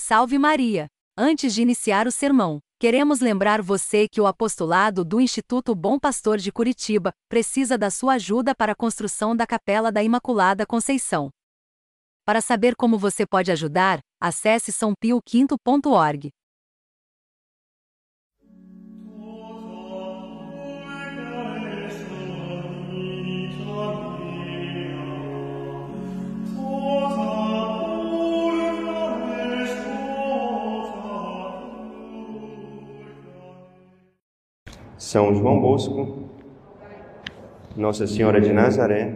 Salve Maria! Antes de iniciar o sermão, queremos lembrar você que o apostolado do Instituto Bom Pastor de Curitiba precisa da sua ajuda para a construção da Capela da Imaculada Conceição. Para saber como você pode ajudar, acesse sãopioquinto.org. São João Bosco, Nossa Senhora de Nazaré.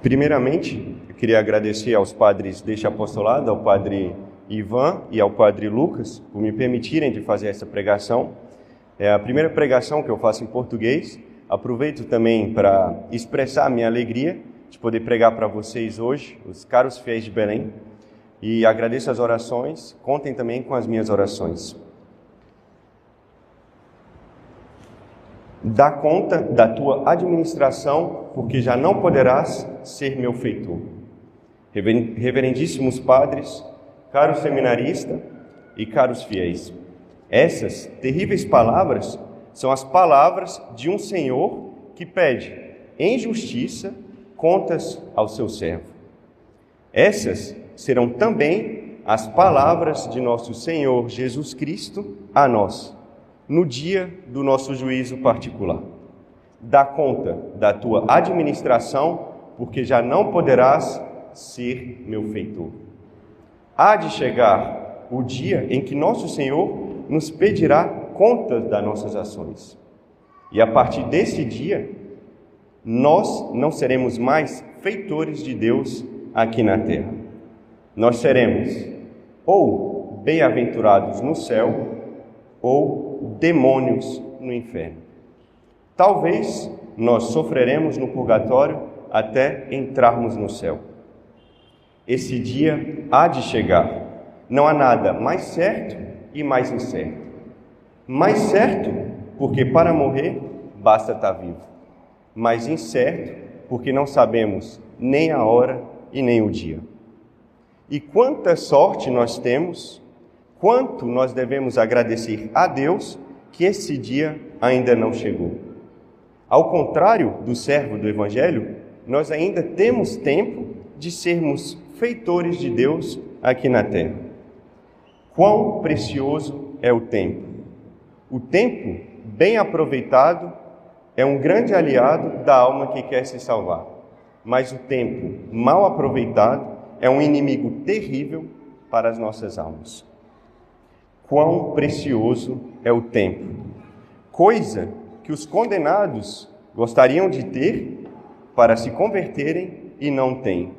Primeiramente, eu queria agradecer aos padres deste apostolado, ao padre Ivan e ao padre Lucas, por me permitirem de fazer essa pregação. É a primeira pregação que eu faço em português. Aproveito também para expressar a minha alegria de poder pregar para vocês hoje, os caros fiéis de Belém. E agradeço as orações, contem também com as minhas orações. Dá conta da tua administração, porque já não poderás ser meu feitor. Reverendíssimos padres, caros seminaristas e caros fiéis, essas terríveis palavras são as palavras de um Senhor que pede, em justiça, contas ao seu servo. Essas serão também as palavras de nosso Senhor Jesus Cristo a nós no dia do nosso juízo particular. Dá conta da tua administração, porque já não poderás ser meu feitor. Há de chegar o dia em que nosso Senhor nos pedirá contas das nossas ações. E a partir desse dia, nós não seremos mais feitores de Deus aqui na terra. Nós seremos ou bem-aventurados no céu, ou demônios no inferno. Talvez nós sofreremos no purgatório até entrarmos no céu. Esse dia há de chegar. Não há nada mais certo e mais incerto. Mais certo, porque para morrer basta estar vivo. Mais incerto, porque não sabemos nem a hora e nem o dia. E quanta sorte nós temos quanto nós devemos agradecer a Deus que esse dia ainda não chegou. Ao contrário do servo do Evangelho, nós ainda temos tempo de sermos feitores de Deus aqui na terra. Quão precioso é o tempo! O tempo, bem aproveitado, é um grande aliado da alma que quer se salvar. Mas o tempo mal aproveitado é um inimigo terrível para as nossas almas quão precioso é o tempo, coisa que os condenados gostariam de ter para se converterem e não têm,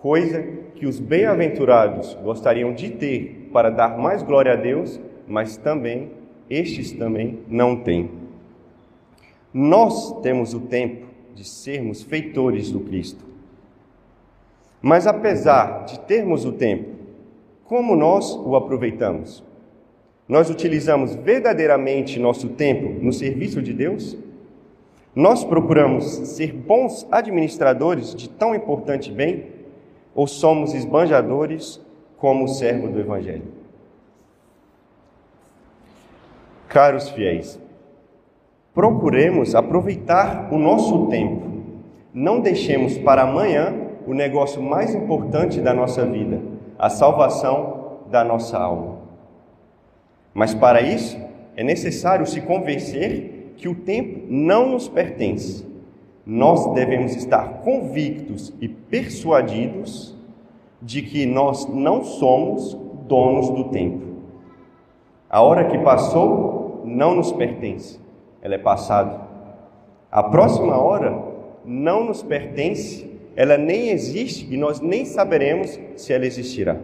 coisa que os bem-aventurados gostariam de ter para dar mais glória a Deus, mas também estes também não têm. Nós temos o tempo de sermos feitores do Cristo. Mas apesar de termos o tempo, como nós o aproveitamos? Nós utilizamos verdadeiramente nosso tempo no serviço de Deus? Nós procuramos ser bons administradores de tão importante bem? Ou somos esbanjadores como o servo do Evangelho? Caros fiéis, procuremos aproveitar o nosso tempo. Não deixemos para amanhã o negócio mais importante da nossa vida, a salvação da nossa alma. Mas para isso é necessário se convencer que o tempo não nos pertence. Nós devemos estar convictos e persuadidos de que nós não somos donos do tempo. A hora que passou não nos pertence, ela é passada. A próxima hora não nos pertence, ela nem existe e nós nem saberemos se ela existirá.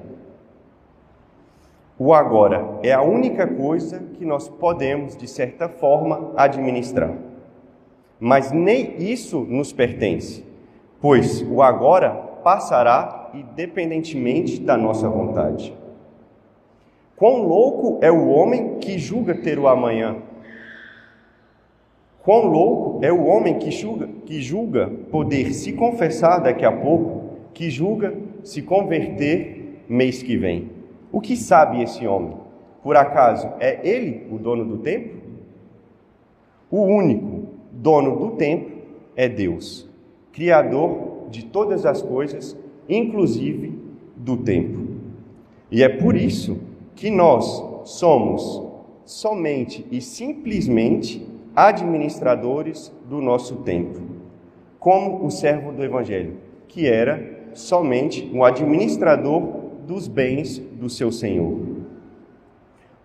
O agora é a única coisa que nós podemos, de certa forma, administrar. Mas nem isso nos pertence, pois o agora passará independentemente da nossa vontade. Quão louco é o homem que julga ter o amanhã? Quão louco é o homem que julga, que julga poder se confessar daqui a pouco, que julga se converter mês que vem. O que sabe esse homem? Por acaso é ele o dono do tempo? O único dono do tempo é Deus, Criador de todas as coisas, inclusive do tempo. E é por isso que nós somos somente e simplesmente administradores do nosso tempo, como o servo do Evangelho, que era somente um administrador dos bens do seu Senhor.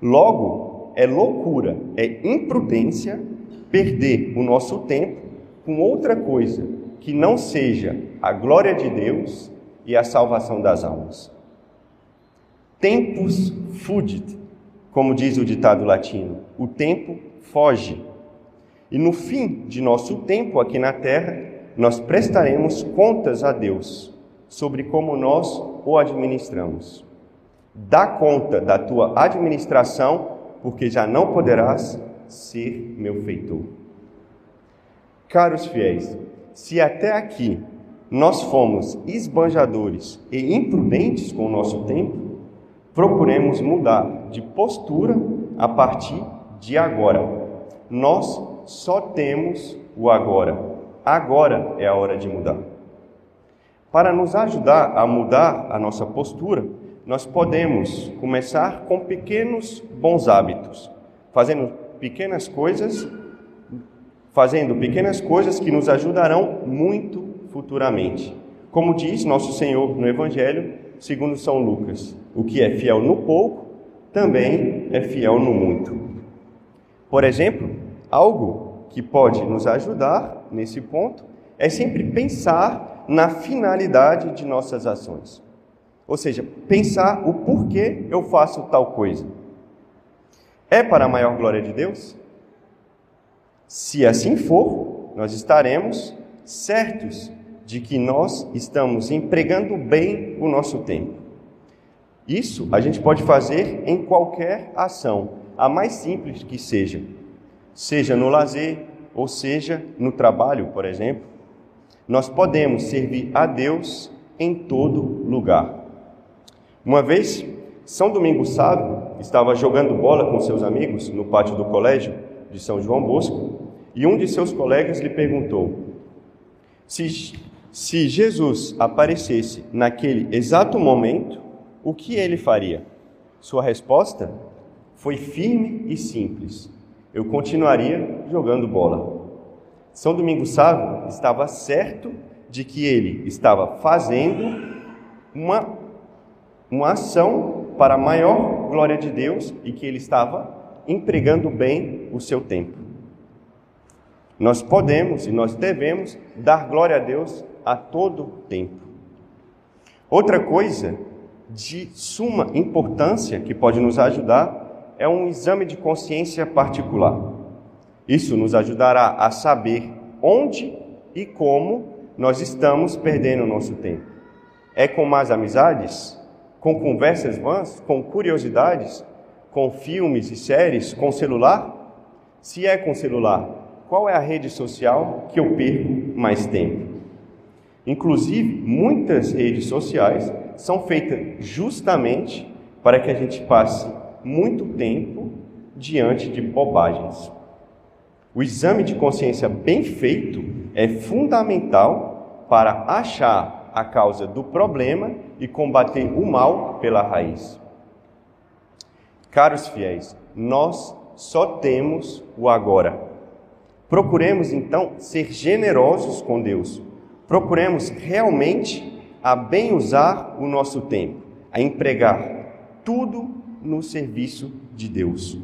Logo, é loucura, é imprudência perder o nosso tempo com outra coisa que não seja a glória de Deus e a salvação das almas. Tempus fugit, como diz o ditado latino, o tempo foge. E no fim de nosso tempo aqui na terra, nós prestaremos contas a Deus sobre como nós o administramos. Dá conta da tua administração, porque já não poderás ser meu feitor. Caros fiéis, se até aqui nós fomos esbanjadores e imprudentes com o nosso tempo, procuremos mudar de postura a partir de agora. Nós só temos o agora. Agora é a hora de mudar. Para nos ajudar a mudar a nossa postura, nós podemos começar com pequenos bons hábitos, fazendo pequenas coisas, fazendo pequenas coisas que nos ajudarão muito futuramente. Como diz nosso Senhor no Evangelho, segundo São Lucas, o que é fiel no pouco, também é fiel no muito. Por exemplo, algo que pode nos ajudar nesse ponto é sempre pensar na finalidade de nossas ações. Ou seja, pensar o porquê eu faço tal coisa. É para a maior glória de Deus? Se assim for, nós estaremos certos de que nós estamos empregando bem o nosso tempo. Isso a gente pode fazer em qualquer ação, a mais simples que seja, seja no lazer ou seja no trabalho, por exemplo nós podemos servir a Deus em todo lugar. Uma vez, São Domingos Sábio estava jogando bola com seus amigos no pátio do colégio de São João Bosco e um de seus colegas lhe perguntou: se, se Jesus aparecesse naquele exato momento, o que ele faria? Sua resposta foi firme e simples: eu continuaria jogando bola. São Domingos Sávio estava certo de que ele estava fazendo uma, uma ação para a maior glória de Deus e que ele estava empregando bem o seu tempo. Nós podemos e nós devemos dar glória a Deus a todo tempo. Outra coisa de suma importância que pode nos ajudar é um exame de consciência particular. Isso nos ajudará a saber onde e como nós estamos perdendo o nosso tempo. É com más amizades? Com conversas vãs? Com curiosidades? Com filmes e séries? Com celular? Se é com celular, qual é a rede social que eu perco mais tempo? Inclusive, muitas redes sociais são feitas justamente para que a gente passe muito tempo diante de bobagens. O exame de consciência bem feito é fundamental para achar a causa do problema e combater o mal pela raiz. Caros fiéis, nós só temos o agora. Procuremos então ser generosos com Deus. Procuremos realmente a bem usar o nosso tempo, a empregar tudo no serviço de Deus.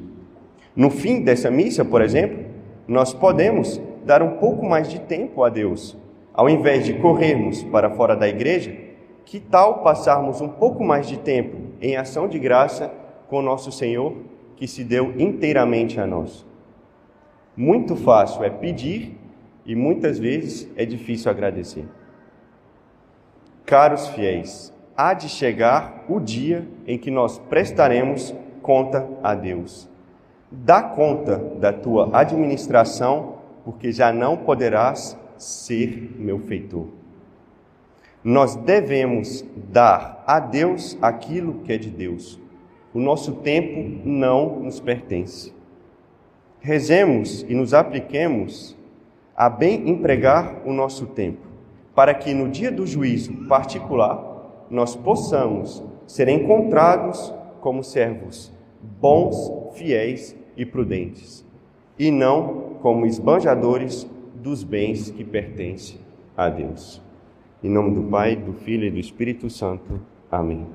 No fim dessa missa, por exemplo, nós podemos dar um pouco mais de tempo a Deus. Ao invés de corrermos para fora da igreja, que tal passarmos um pouco mais de tempo em ação de graça com nosso Senhor, que se deu inteiramente a nós? Muito fácil é pedir e muitas vezes é difícil agradecer. Caros fiéis, há de chegar o dia em que nós prestaremos conta a Deus. Dá conta da tua administração, porque já não poderás ser meu feitor. Nós devemos dar a Deus aquilo que é de Deus. O nosso tempo não nos pertence. Rezemos e nos apliquemos a bem empregar o nosso tempo, para que no dia do juízo particular nós possamos ser encontrados como servos bons, fiéis e prudentes, e não como esbanjadores dos bens que pertencem a Deus. Em nome do Pai, do Filho e do Espírito Santo. Amém.